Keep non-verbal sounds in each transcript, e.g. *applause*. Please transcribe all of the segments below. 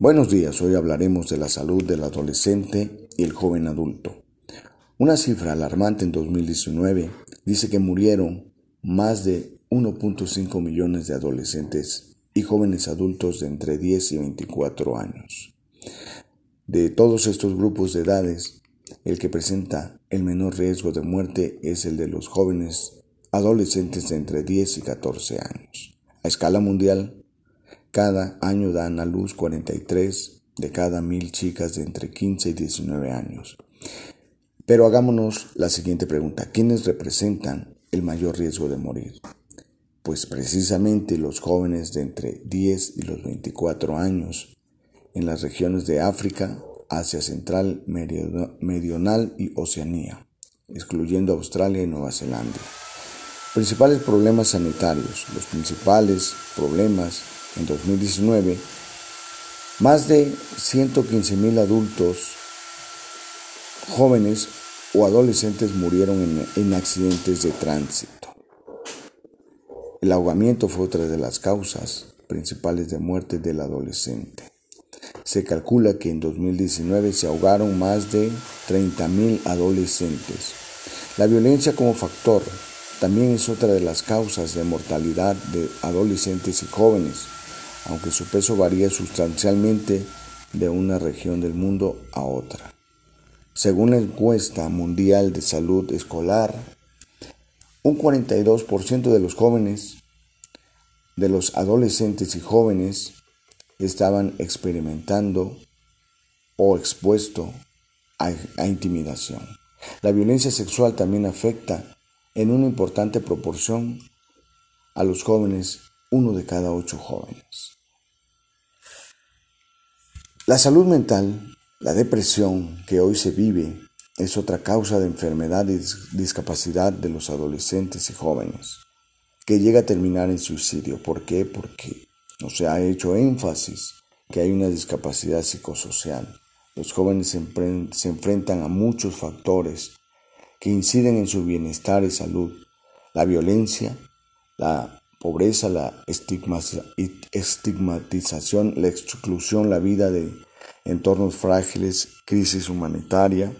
Buenos días, hoy hablaremos de la salud del adolescente y el joven adulto. Una cifra alarmante en 2019 dice que murieron más de 1.5 millones de adolescentes y jóvenes adultos de entre 10 y 24 años. De todos estos grupos de edades, el que presenta el menor riesgo de muerte es el de los jóvenes adolescentes de entre 10 y 14 años. A escala mundial, cada año dan a luz 43 de cada mil chicas de entre 15 y 19 años. Pero hagámonos la siguiente pregunta. ¿Quiénes representan el mayor riesgo de morir? Pues precisamente los jóvenes de entre 10 y los 24 años en las regiones de África, Asia Central, Meridional y Oceanía, excluyendo Australia y Nueva Zelanda. Principales problemas sanitarios. Los principales problemas en 2019, más de 115 mil adultos jóvenes o adolescentes murieron en, en, accidentes de tránsito. El ahogamiento fue otra de las causas principales de muerte del adolescente. Se calcula que en 2019 se ahogaron más de 30 mil adolescentes. La violencia como factor también es otra de las causas de mortalidad de adolescentes y jóvenes aunque su peso varía sustancialmente de una región del mundo a otra. Según la encuesta mundial de salud escolar, un 42% de los jóvenes, de los adolescentes y jóvenes, estaban experimentando o expuesto a, a, intimidación. La violencia sexual también afecta en una importante proporción a los jóvenes uno de cada ocho jóvenes. La salud mental, la depresión que hoy se vive, es otra causa de enfermedad y discapacidad de los adolescentes y jóvenes, que llega a terminar en suicidio. ¿Por qué? Porque no se ha hecho énfasis que hay una discapacidad psicosocial. Los jóvenes se, se enfrentan a muchos factores que inciden en su bienestar y salud. La violencia, la pobreza, la estigmatización, la exclusión, la vida de entornos frágiles, crisis humanitaria,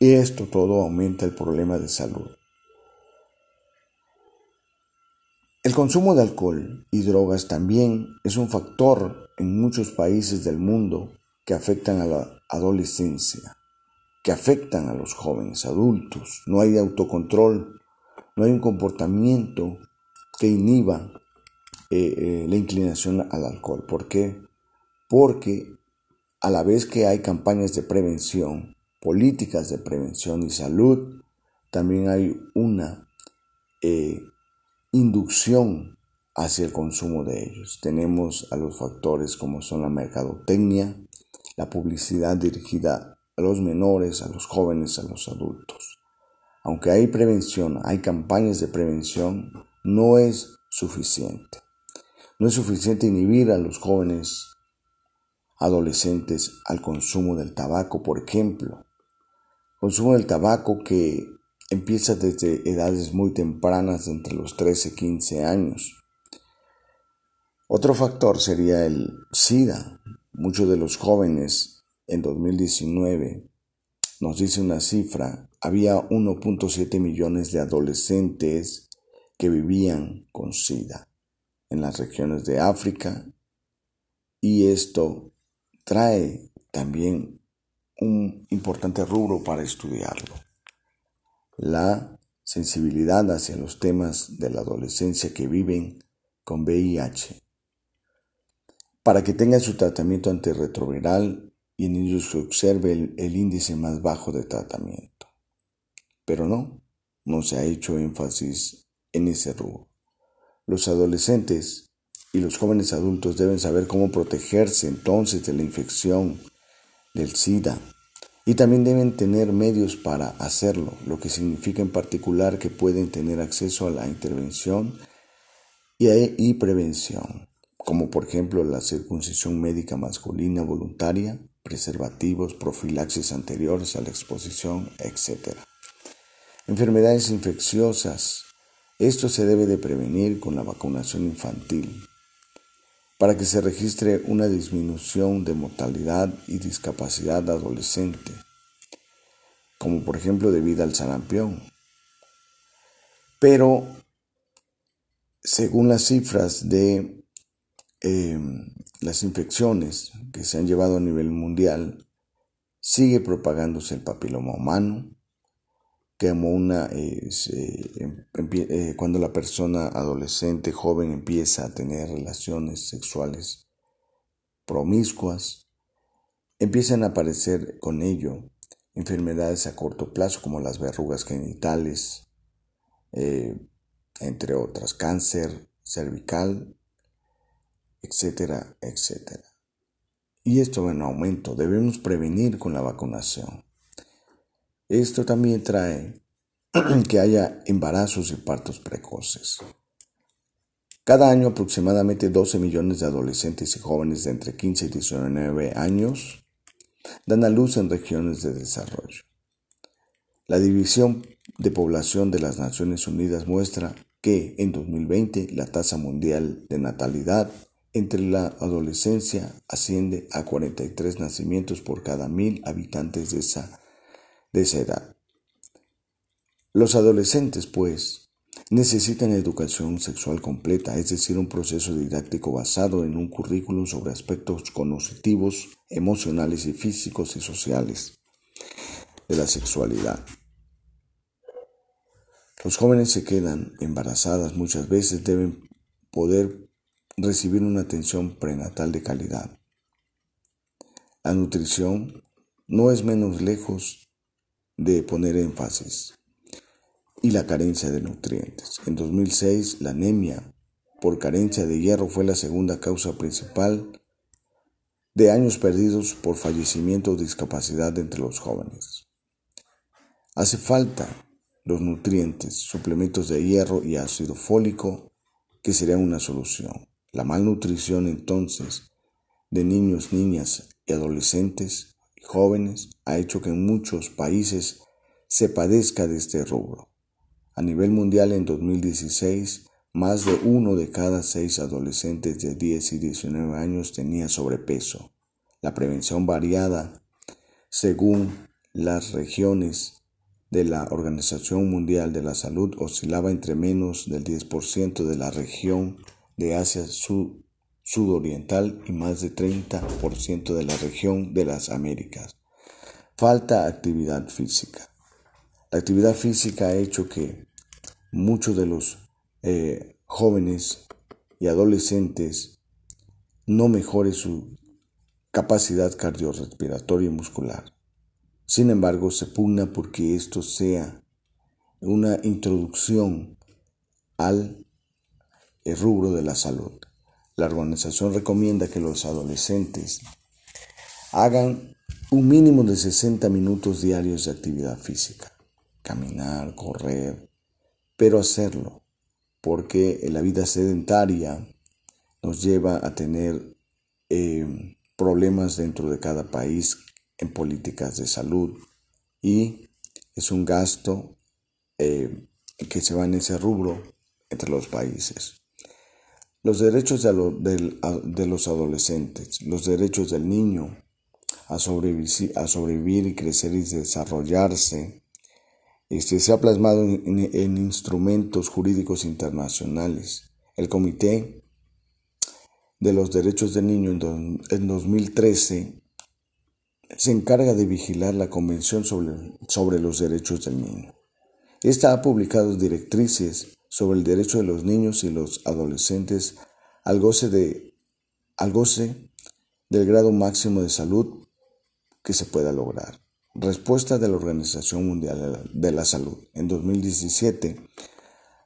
y esto todo aumenta el problema de salud. El consumo de alcohol y drogas también es un factor en muchos países del mundo que afectan a la adolescencia, que afectan a los jóvenes adultos. No hay autocontrol, no hay un comportamiento que inhiba eh, eh, la inclinación al alcohol. ¿Por qué? Porque a la vez que hay campañas de prevención, políticas de prevención y salud, también hay una eh, inducción hacia el consumo de ellos. Tenemos a los factores como son la mercadotecnia, la publicidad dirigida a los menores, a los jóvenes, a los adultos. Aunque hay prevención, hay campañas de prevención, no es suficiente. No es suficiente inhibir a los jóvenes adolescentes al consumo del tabaco, por ejemplo. Consumo del tabaco que empieza desde edades muy tempranas, entre los 13 y 15 años. Otro factor sería el SIDA. Muchos de los jóvenes en 2019, nos dice una cifra, había 1.7 millones de adolescentes que vivían con SIDA en las regiones de África y esto trae también un importante rubro para estudiarlo. La sensibilidad hacia los temas de la adolescencia que viven con VIH para que tengan su tratamiento antirretroviral y en ellos se observe el, el índice más bajo de tratamiento. Pero no, no se ha hecho énfasis en ese. Los adolescentes y los jóvenes adultos deben saber cómo protegerse entonces de la infección del SIDA y también deben tener medios para hacerlo, lo que significa en particular que pueden tener acceso a la intervención y, y prevención, como por ejemplo la circuncisión médica masculina voluntaria, preservativos, profilaxis anteriores a la exposición, etc. Enfermedades infecciosas, esto se debe de prevenir con la vacunación infantil. para que se registre una disminución de mortalidad y discapacidad adolescente, como por ejemplo debido al sarampión. Pero, según las cifras de em, las infecciones que se han llevado a nivel mundial, sigue propagándose el papiloma humano, como una eh, em, eh, cuando la persona adolescente joven empieza a tener relaciones sexuales promiscuas empiezan a aparecer con ello enfermedades a corto plazo como las verrugas genitales eh, entre otras cáncer cervical etcétera etcétera. Y esto va en aumento. Debemos prevenir con la vacunación esto también trae *clears throat* que haya embarazos y partos precoces. Cada año aproximadamente 12 millones de adolescentes y jóvenes de entre 15 y 19 años dan a luz en regiones de desarrollo. La División de Población de las Naciones Unidas muestra que en 2020 la tasa mundial de natalidad entre la adolescencia asciende a 43 nacimientos por cada mil habitantes de esa de esa edad. Los adolescentes, pues, necesitan educación sexual completa, es decir, un proceso didáctico basado en un currículum sobre aspectos cognitivos, emocionales y físicos y sociales de la sexualidad. Los jóvenes se quedan embarazadas muchas veces, deben poder recibir una atención prenatal de calidad. La nutrición no es menos lejos de poner énfasis y la carencia de nutrientes. En 2006, la anemia por carencia de hierro fue la segunda causa principal de años perdidos por fallecimiento o discapacidad entre los jóvenes. Hace falta los nutrientes, suplementos de hierro y ácido fólico, que serían una solución. La malnutrición entonces de niños, niñas y adolescentes jóvenes ha hecho que en muchos países se padezca de este rubro. A nivel mundial en 2016, más de uno de cada seis adolescentes de 10 y 19 años tenía sobrepeso. La prevención variada según las regiones de la Organización Mundial de la Salud oscilaba entre menos del 10% de la región de Asia Sud sudoriental y más de 30% de la región de las Américas. Falta actividad física. La actividad física ha hecho que muchos de los eh, jóvenes y adolescentes no mejore su capacidad cardiorrespiratoria y muscular. Sin embargo, se pugna porque esto sea una introducción al rubro de la salud. La organización recomienda que los adolescentes hagan un mínimo de 60 minutos diarios de actividad física, caminar, correr, pero hacerlo, porque la vida sedentaria nos lleva a tener eh, problemas dentro de cada país en políticas de salud y es un gasto eh, que se va en ese rubro entre los países. Los derechos de, los adolescentes, los derechos del niño a sobrevivir, y crecer y desarrollarse, este, se ha plasmado en, instrumentos jurídicos internacionales. El Comité de los Derechos del Niño en, en 2013 se encarga de vigilar la Convención sobre, sobre los Derechos del Niño. Esta ha publicado directrices sobre el derecho de los niños y los adolescentes al goce, de, al goce del grado máximo de salud que se pueda lograr. Respuesta de la Organización Mundial de la Salud. En 2017,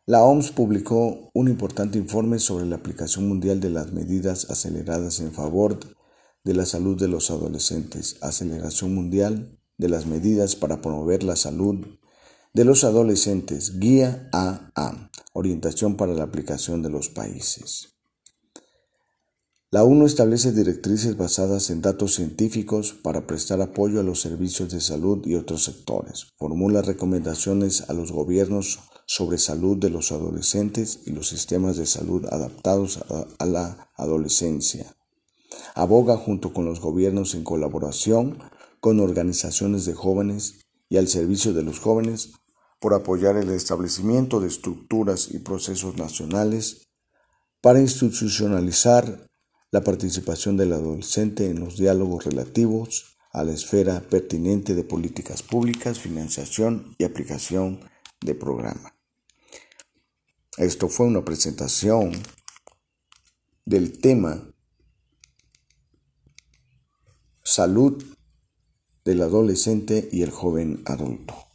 la OMS publicó un importante informe sobre la aplicación mundial de las medidas aceleradas en favor de la salud de los adolescentes, aceleración mundial de las medidas para promover la salud de los adolescentes, guía AA, orientación para la aplicación de los países. La ONU establece directrices basadas en datos científicos para prestar apoyo a los servicios de salud y otros sectores. Formula recomendaciones a los gobiernos sobre salud de los adolescentes y los sistemas de salud adaptados a, la adolescencia. Aboga junto con los gobiernos en colaboración con organizaciones de jóvenes y al servicio de los jóvenes por apoyar el establecimiento de estructuras y procesos nacionales para institucionalizar la participación del adolescente en los diálogos relativos a la esfera pertinente de políticas públicas, financiación y aplicación de programa. Esto fue una presentación del tema salud del adolescente y el joven adulto.